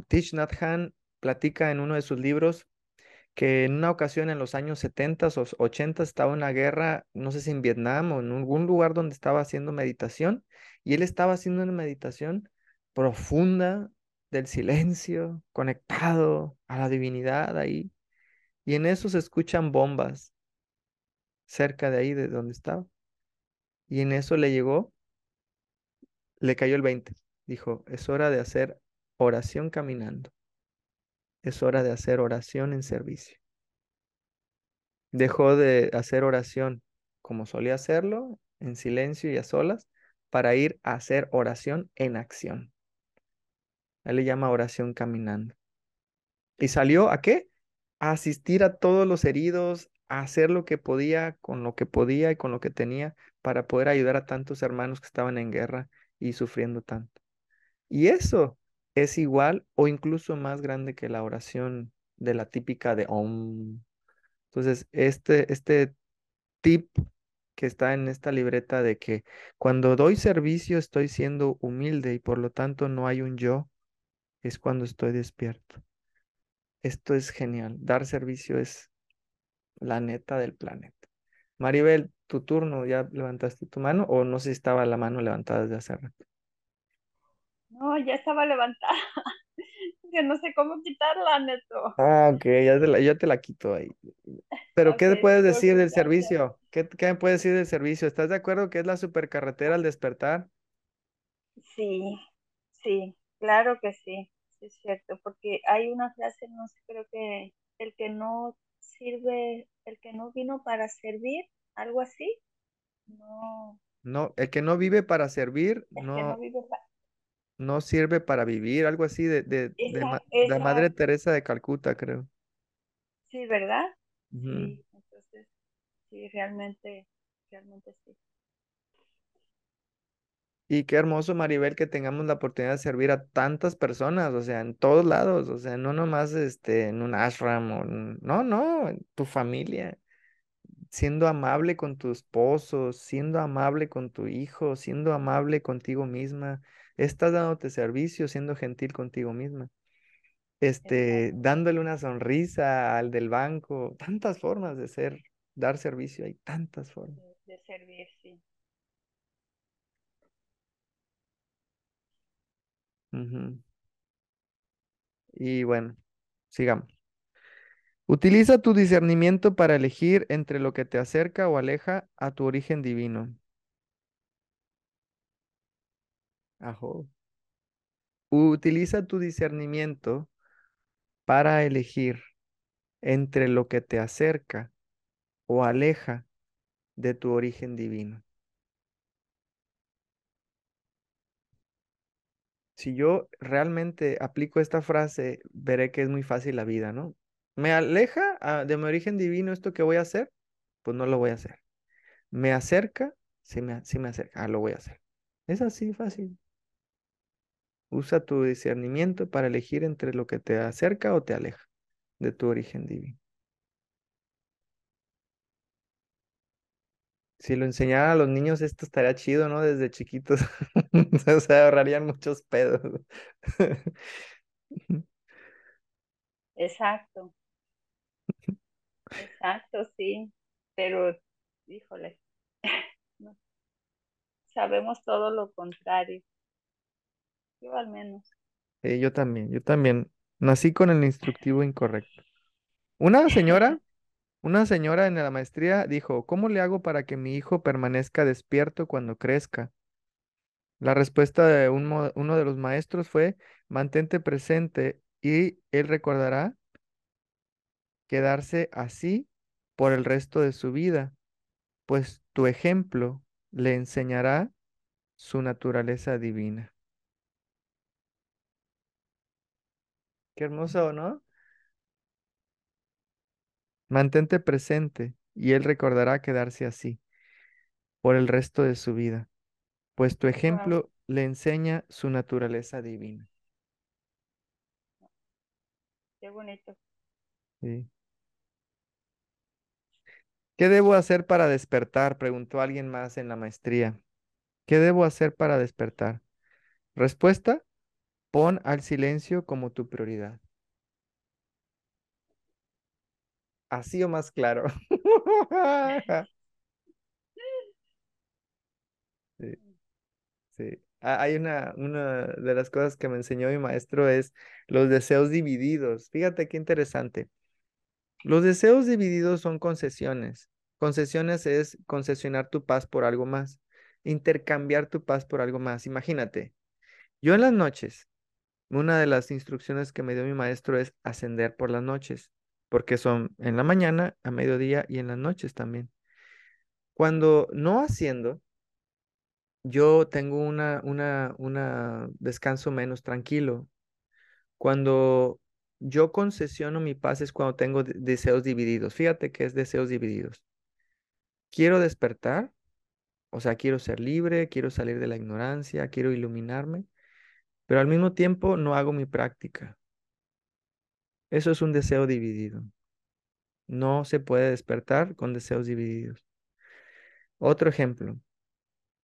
platica en uno de sus libros que en una ocasión en los años 70 o 80 estaba en una guerra, no sé si en Vietnam o en algún lugar donde estaba haciendo meditación, y él estaba haciendo una meditación profunda del silencio, conectado a la divinidad ahí, y en eso se escuchan bombas cerca de ahí, de donde estaba, y en eso le llegó, le cayó el 20, dijo, es hora de hacer oración caminando, es hora de hacer oración en servicio. Dejó de hacer oración como solía hacerlo, en silencio y a solas, para ir a hacer oración en acción. Él le llama oración caminando. ¿Y salió a qué? A asistir a todos los heridos, a hacer lo que podía, con lo que podía y con lo que tenía, para poder ayudar a tantos hermanos que estaban en guerra y sufriendo tanto. Y eso es igual o incluso más grande que la oración de la típica de Om. Entonces, este, este tip que está en esta libreta de que cuando doy servicio estoy siendo humilde y por lo tanto no hay un yo, es cuando estoy despierto. Esto es genial. Dar servicio es la neta del planeta. Maribel, tu turno, ¿ya levantaste tu mano o no sé si estaba la mano levantada desde hace rato? No, ya estaba levantada. Que no sé cómo quitarla, Neto. Ah, ok, ya te la, ya te la quito ahí. Pero, ¿qué puedes decir del gracias. servicio? ¿Qué, qué me puedes decir del servicio? ¿Estás de acuerdo que es la supercarretera al despertar? Sí, sí, claro que sí, sí es cierto, porque hay una frase, no sé, creo que el que no sirve, el que no vino para servir, algo así, no, No, el que no vive para servir, el que no no, vive para... no sirve para vivir, algo así de, de, de, Esa, ma- de Madre esa, Teresa de Calcuta, creo. sí, ¿verdad? Sí, entonces, sí, realmente, realmente sí. Y qué hermoso, Maribel, que tengamos la oportunidad de servir a tantas personas, o sea, en todos lados, o sea, no nomás este, en un ashram o en- no, no, en tu familia, siendo amable con tu esposo, siendo amable con tu hijo, siendo amable contigo misma, estás dándote servicio, siendo gentil contigo misma, este, Exacto. dándole una sonrisa al del banco, tantas formas de ser, dar servicio, hay tantas formas. de, de servir, sí. Y bueno, sigamos. Utiliza tu discernimiento para elegir entre lo que te acerca o aleja a tu origen divino. Ajo. Utiliza tu discernimiento para elegir entre lo que te acerca o aleja de tu origen divino. Si yo realmente aplico esta frase, veré que es muy fácil la vida, ¿no? ¿Me aleja ah, de mi origen divino esto que voy a hacer? Pues no lo voy a hacer. ¿Me acerca? Sí me, sí me acerca. Ah, lo voy a hacer. Es así fácil. Usa tu discernimiento para elegir entre lo que te acerca o te aleja de tu origen divino. Si lo enseñara a los niños, esto estaría chido, ¿no? Desde chiquitos. O sea, ahorrarían muchos pedos. Exacto, exacto, sí. Pero, híjole, no, sabemos todo lo contrario. Yo al menos. Yo también, yo también. Nací con el instructivo incorrecto. Una señora, una señora en la maestría dijo, ¿cómo le hago para que mi hijo permanezca despierto cuando crezca? La respuesta de uno de los maestros fue, mantente presente y él recordará quedarse así por el resto de su vida, pues tu ejemplo le enseñará su naturaleza divina. Qué hermoso, ¿no? Mantente presente y él recordará quedarse así por el resto de su vida, pues tu ejemplo le enseña su naturaleza divina. qué bonito. Sí. ¿Qué debo hacer para despertar? Preguntó alguien más en la maestría. ¿Qué debo hacer para despertar? Respuesta, pon al silencio como tu prioridad. Así o más claro. Sí, Hay una, una de las cosas que me enseñó mi maestro es los deseos divididos. Fíjate qué interesante. Los deseos divididos son concesiones. Concesiones es concesionar tu paz por algo más, intercambiar tu paz por algo más. Imagínate, yo en las noches, una de las instrucciones que me dio mi maestro es ascender por las noches, porque son en la mañana, a mediodía y en las noches también. Cuando no haciendo, yo tengo una, una, una descanso menos tranquilo. Cuando yo concesiono mi paz es cuando tengo de- deseos divididos. Fíjate que es deseos divididos. Quiero despertar, o sea, quiero ser libre, quiero salir de la ignorancia, quiero iluminarme, pero al mismo tiempo no hago mi práctica. Eso es un deseo dividido. No se puede despertar con deseos divididos. Otro ejemplo.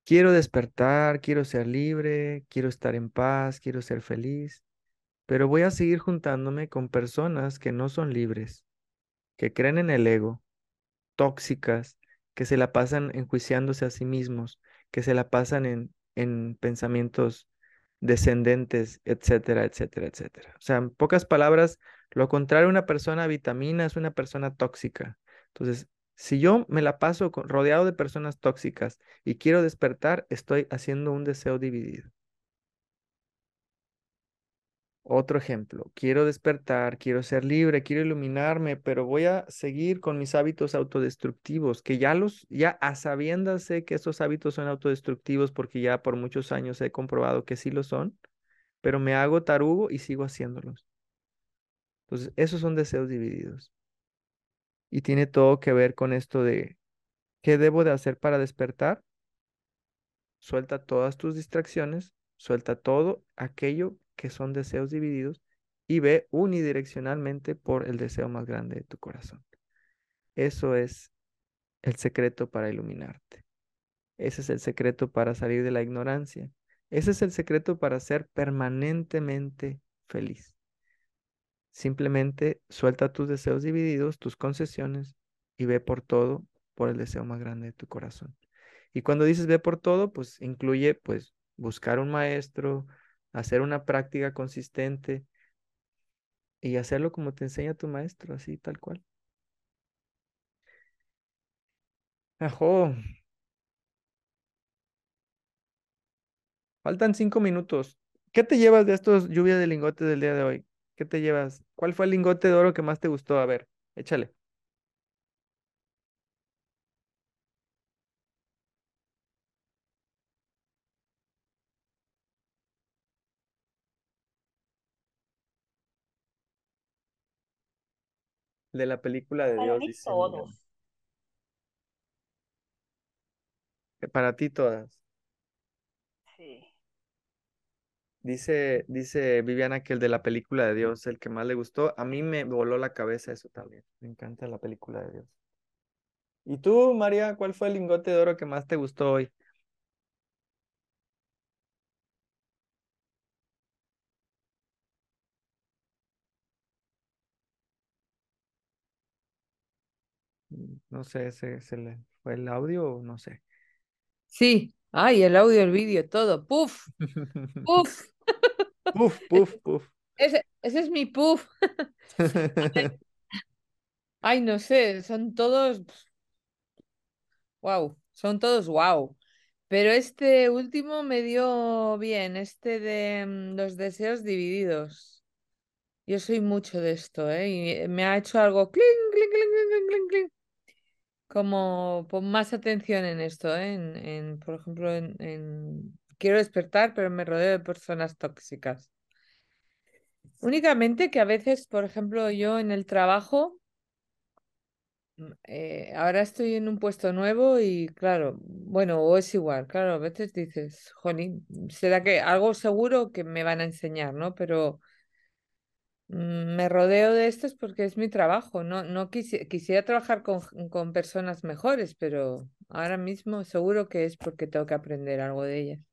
Quiero despertar, quiero ser libre, quiero estar en paz, quiero ser feliz, pero voy a seguir juntándome con personas que no son libres, que creen en el ego, tóxicas, que se la pasan enjuiciándose a sí mismos, que se la pasan en, en pensamientos descendentes, etcétera, etcétera, etcétera. O sea, en pocas palabras, lo contrario una persona vitamina es una persona tóxica. Entonces, si yo me la paso rodeado de personas tóxicas y quiero despertar, estoy haciendo un deseo dividido. Otro ejemplo, quiero despertar, quiero ser libre, quiero iluminarme, pero voy a seguir con mis hábitos autodestructivos, que ya los, ya a sé que estos hábitos son autodestructivos porque ya por muchos años he comprobado que sí lo son, pero me hago tarugo y sigo haciéndolos. Entonces, esos son deseos divididos. Y tiene todo que ver con esto de, ¿qué debo de hacer para despertar? suelta todas tus distracciones, suelta todo aquello que son deseos divididos y ve unidireccionalmente por el deseo más grande de tu corazón. Eso es el secreto para iluminarte. Ese es el secreto para salir de la ignorancia. Ese es el secreto para ser permanentemente feliz. Simplemente suelta tus deseos divididos, tus concesiones y ve por todo por el deseo más grande de tu corazón. Y cuando dices ve por todo, pues incluye pues buscar un maestro, hacer una práctica consistente y hacerlo como te enseña tu maestro, así tal cual. Ajo. Faltan cinco minutos. ¿Qué te llevas de estos lluvias de lingotes del día de hoy? ¿Qué te llevas? ¿Cuál fue el lingote de oro que más te gustó? A ver, échale. De la película de Para Dios, mí dice todos. Que Para ti todas. Sí. Dice, dice Viviana que el de la película de Dios, el que más le gustó. A mí me voló la cabeza eso también. Me encanta la película de Dios. ¿Y tú, María, cuál fue el lingote de oro que más te gustó hoy? Mm, No sé, ¿se, se le fue el audio o no sé? Sí, ay, el audio, el vídeo, todo. Puf, puf. Puf, puf, puf. Ese, ese es mi puf. Ay, no sé, son todos. Wow, son todos wow. Pero este último me dio bien, este de mm, los deseos divididos. Yo soy mucho de esto, ¿eh? Y me ha hecho algo cling, cling, cling, cling, cling. Como pon más atención en esto, ¿eh? En, en, por ejemplo, en, en quiero despertar, pero me rodeo de personas tóxicas. Únicamente que a veces, por ejemplo, yo en el trabajo, mm, eh, ahora estoy en un puesto nuevo y claro, bueno, o es igual, claro, a veces dices, jolín, será que algo seguro que me van a enseñar, ¿no? Pero mm, me rodeo de estos porque es mi trabajo, no, no quisi- quisiera trabajar con, con personas mejores, pero ahora mismo seguro que es porque tengo que aprender algo de ellas.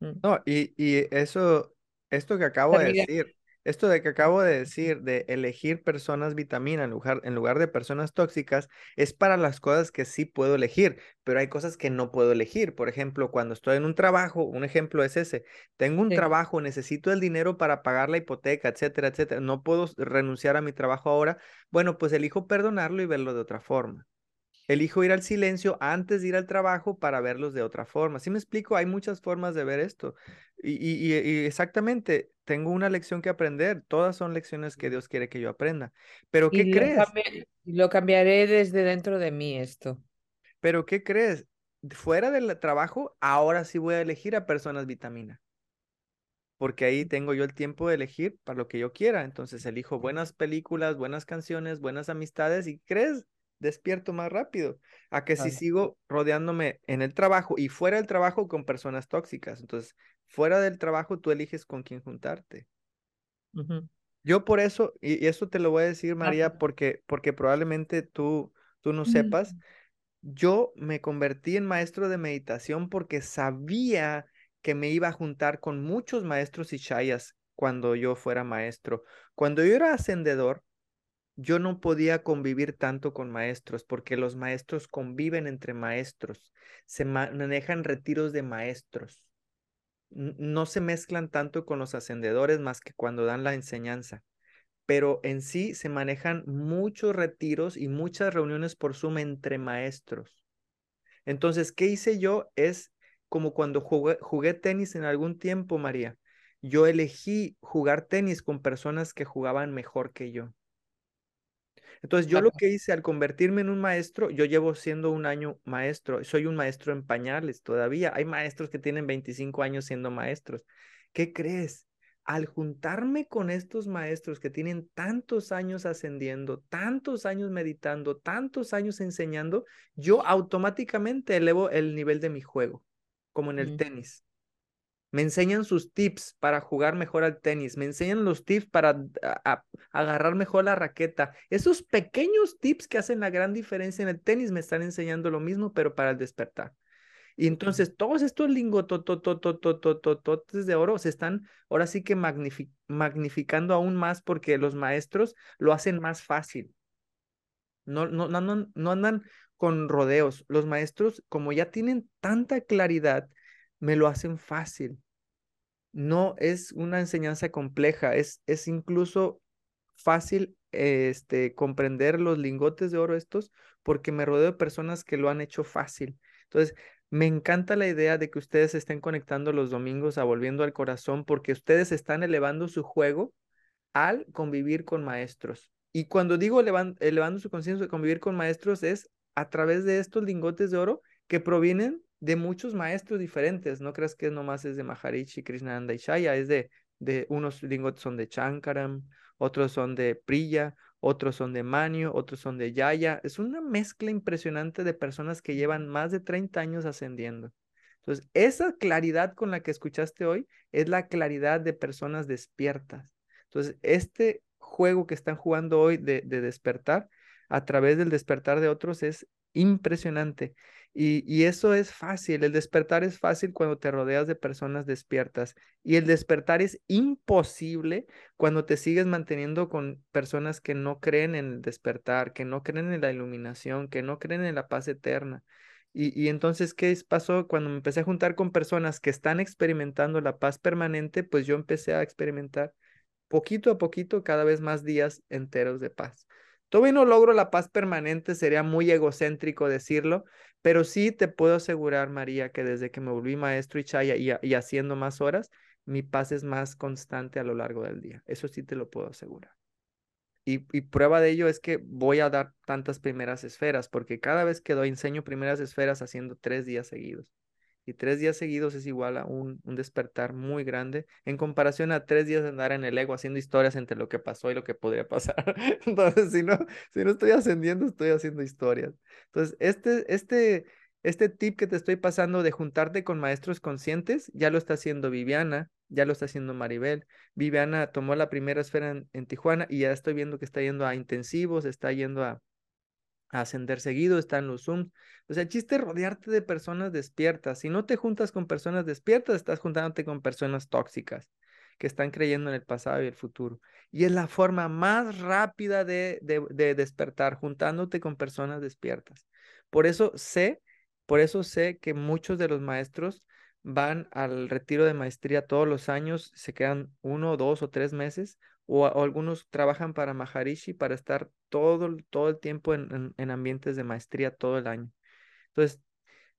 Mm. No, y, y eso, esto que acabo de decir, esto de que acabo de decir, de elegir personas vitamina en lugar, en lugar de personas tóxicas, es para las cosas que sí puedo elegir, pero hay cosas que no puedo elegir. Por ejemplo, cuando estoy en un trabajo, un ejemplo es ese, tengo un Sí. trabajo, necesito el dinero para pagar la hipoteca, etcétera, etcétera, no puedo renunciar a mi trabajo ahora, bueno, pues elijo perdonarlo y verlo de otra forma. Elijo ir al silencio antes de ir al trabajo para verlos de otra forma. ¿Sí me explico? Hay muchas formas de ver esto. Y, y- y- y exactamente, tengo una lección que aprender. Todas son lecciones que Dios quiere que yo aprenda. Pero ¿qué Y lo crees? lo cambiaré desde dentro de mí esto. Pero ¿qué crees? Fuera del trabajo, ahora sí voy a elegir a personas vitamina. Porque ahí tengo yo el tiempo de elegir para lo que yo quiera. Entonces elijo buenas películas, buenas canciones, buenas amistades y crees, despierto más rápido. A que si sigo rodeándome en el trabajo y fuera del trabajo con personas tóxicas. Entonces, fuera del trabajo tú eliges con quién juntarte. Yo por eso, y eso te lo voy a decir, María, Ajá. porque, porque probablemente tú, tú no sepas, yo me convertí en maestro de meditación porque sabía que me iba a juntar con muchos maestros y chayas cuando yo fuera maestro. Cuando yo era ascendedor, yo no podía convivir tanto con maestros porque los maestros conviven entre maestros, se ma- manejan retiros de maestros. No se mezclan tanto con los ascendedores más que cuando dan la enseñanza pero en sí se manejan muchos retiros y muchas reuniones por Zoom entre maestros. Entonces, ¿qué hice yo? Es como cuando jugué, jugué tenis en algún tiempo, María. Yo elegí jugar tenis con personas que jugaban mejor que yo. Entonces, yo lo que hice al convertirme en un maestro, yo llevo siendo un año maestro, soy un maestro en pañales todavía. Hay maestros que tienen 25 años siendo maestros. ¿Qué crees? Al juntarme con estos maestros que tienen tantos años ascendiendo, tantos años meditando, tantos años enseñando, yo automáticamente elevo el nivel de mi juego. como en el Mm. tenis. Me enseñan sus tips para jugar mejor al tenis, me enseñan los tips para a- a- agarrar mejor la raqueta. Esos pequeños tips que hacen la gran diferencia en el tenis me están enseñando lo mismo, pero para el despertar. Y entonces todos estos lingototototototototes de oro se están ahora sí que magnifi- magnificando aún más porque los maestros lo hacen más fácil. No, no, no, andan- no andan con rodeos. Los maestros, como ya tienen tanta claridad, me lo hacen fácil. No es una enseñanza compleja, es, es incluso fácil este, comprender los lingotes de oro estos porque me rodeo de personas que lo han hecho fácil. Entonces, me encanta la idea de que ustedes estén conectando los domingos a Volviendo al Corazón porque ustedes están elevando su juego al convivir con maestros. Y cuando digo elevan- elevando su conciencia de convivir con maestros es a través de estos lingotes de oro que provienen de muchos maestros diferentes. No creas que nomás es de Maharishi, Krishnananda y Shaya, es de, de unos lingotes son de Chankaram, otros son de Priya, otros son de Manio, otros son de Yaya. Es una mezcla impresionante de personas que llevan más de 30 años ascendiendo. Entonces, esa claridad con la que escuchaste hoy es la claridad de personas despiertas. Entonces, este juego que están jugando hoy de, de despertar a través del despertar de otros es impresionante. Y, y eso es fácil. El despertar es fácil cuando te rodeas de personas despiertas. Y el despertar es imposible cuando te sigues manteniendo con personas que no creen en el despertar, que no creen en la iluminación, que no creen en la paz eterna. Y, y entonces, ¿qué pasó? Cuando me empecé a juntar con personas que están experimentando la paz permanente, pues yo empecé a experimentar poquito a poquito cada vez más días enteros de paz. Todavía no logro la paz permanente, sería muy egocéntrico decirlo, pero sí te puedo asegurar, María, que desde que me volví maestro y chaya y, haciendo más horas, mi paz es más constante a lo largo del día. Eso sí te lo puedo asegurar. Y, y, prueba de ello es que voy a dar tantas primeras esferas, porque cada vez que doy, enseño primeras esferas haciendo tres días seguidos. Y tres días seguidos es igual a un, un, despertar muy grande en comparación a tres días de andar en el ego haciendo historias entre lo que pasó y lo que podría pasar. Entonces, si no, si no estoy ascendiendo, estoy haciendo historias. Entonces, este, este, este tip que te estoy pasando de juntarte con maestros conscientes, ya lo está haciendo Viviana, ya lo está haciendo Maribel. Viviana tomó la primera esfera en, en Tijuana y ya estoy viendo que está yendo a intensivos, está yendo a, ascender seguido, está en los Zooms. O sea, el chiste es rodearte de personas despiertas. Si no te juntas con personas despiertas, estás juntándote con personas tóxicas que están creyendo en el pasado y el futuro. Y es la forma más rápida de, de, de despertar, juntándote con personas despiertas. Por eso sé, por eso sé que muchos de los maestros van al retiro de maestría todos los años, se quedan uno, dos o tres meses, o, algunos trabajan para Maharishi para estar todo, todo el tiempo en, en, en, ambientes de maestría todo el año. Entonces,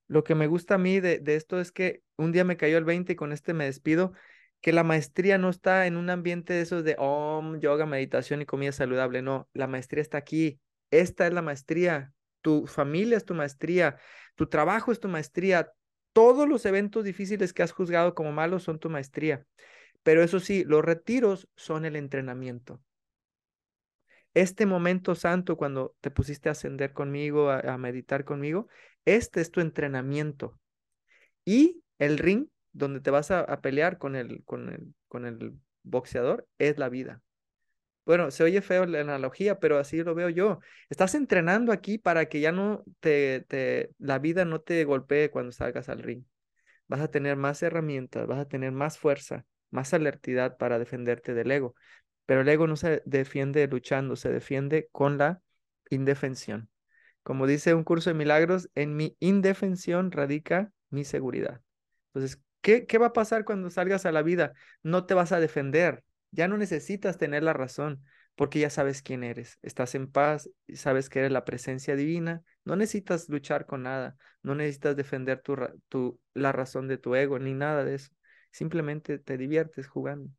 lo que me gusta a mí de, de, esto es que un día me cayó el 20 y con este me despido, que la maestría no está en un ambiente de esos de om, yoga, meditación y comida saludable, no, la maestría está aquí, esta es la maestría, tu familia es tu maestría, tu trabajo es tu maestría, todos los eventos difíciles que has juzgado como malos son tu maestría. Pero eso sí, los retiros son el entrenamiento. Este momento santo, cuando te pusiste a ascender conmigo, a, a, meditar conmigo, este es tu entrenamiento. Y el ring donde te vas a, pelear con el, con, el, con el boxeador es la vida. Bueno, se oye feo la analogía, pero así lo veo yo. Estás entrenando aquí para que ya no te, te, la vida no te golpee cuando salgas al ring. Vas a tener más herramientas, vas a tener más fuerza, más alertidad para defenderte del ego. Pero el ego no se defiende luchando, se defiende con la indefensión. Como dice un curso de milagros, en mi indefensión radica mi seguridad. Entonces, ¿qué, ¿qué va a pasar cuando salgas a la vida? No te vas a defender, ya no necesitas tener la razón, porque ya sabes quién eres. Estás en paz, sabes que eres la presencia divina. No necesitas luchar con nada, no necesitas defender la razón de tu ego, ni nada de eso. Simplemente te diviertes jugando.